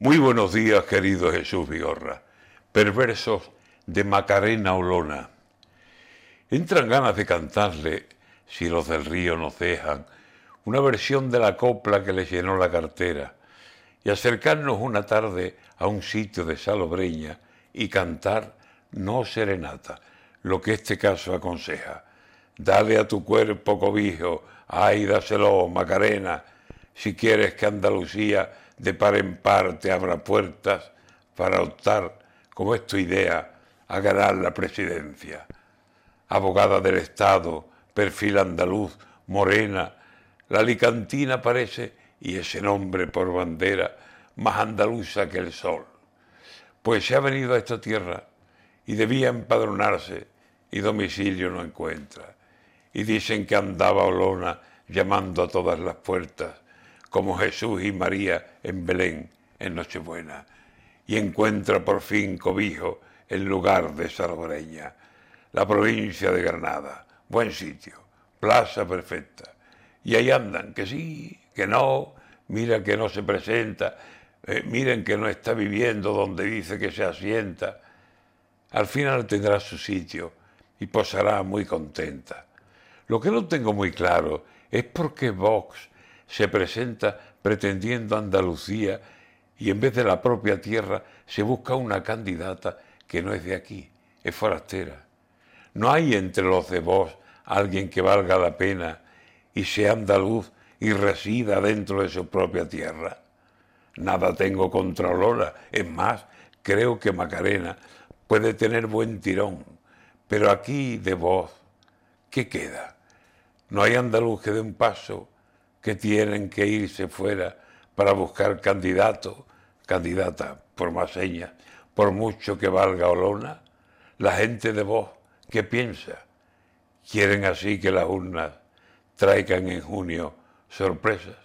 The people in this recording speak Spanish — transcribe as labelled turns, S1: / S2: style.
S1: Muy buenos días, querido Jesús Vigorra. Perversos de Macarena Olona. Entran ganas de cantarle, si los del río nos dejan, una versión de la copla que le llenó la cartera y acercarnos una tarde a un sitio de salobreña y cantar no serenata, lo que este caso aconseja. Dale a tu cuerpo cobijo, ay, dáselo, Macarena, si quieres que Andalucía de par en par te abra puertas para optar, como es tu idea, a ganar la presidencia. Abogada del Estado, perfil andaluz, morena, la alicantina parece, y ese nombre por bandera, más andaluza que el sol. Pues se ha venido a esta tierra y debía empadronarse y domicilio no encuentra. Y dicen que andaba Olona llamando a todas las puertas como Jesús y María en Belén en Nochebuena, y encuentra por fin cobijo en lugar de Salobreña, la provincia de Granada, buen sitio, plaza perfecta. Y ahí andan, que sí, que no, mira que no se presenta, eh, miren que no está viviendo donde dice que se asienta. Al final tendrá su sitio y posará muy contenta. Lo que no tengo muy claro es por qué Vox se presenta pretendiendo Andalucía y en vez de la propia tierra se busca una candidata que no es de aquí, es forastera. No hay entre los de vos alguien que valga la pena y sea andaluz y resida dentro de su propia tierra. Nada tengo contra Lola, es más, creo que Macarena puede tener buen tirón, pero aquí de vos, ¿qué queda? No hay andaluz que dé un paso que tienen que irse fuera para buscar candidato, candidata, por más señas, por mucho que valga Olona, la gente de vos, ¿qué piensa? Quieren así que las urnas traigan en junio sorpresas.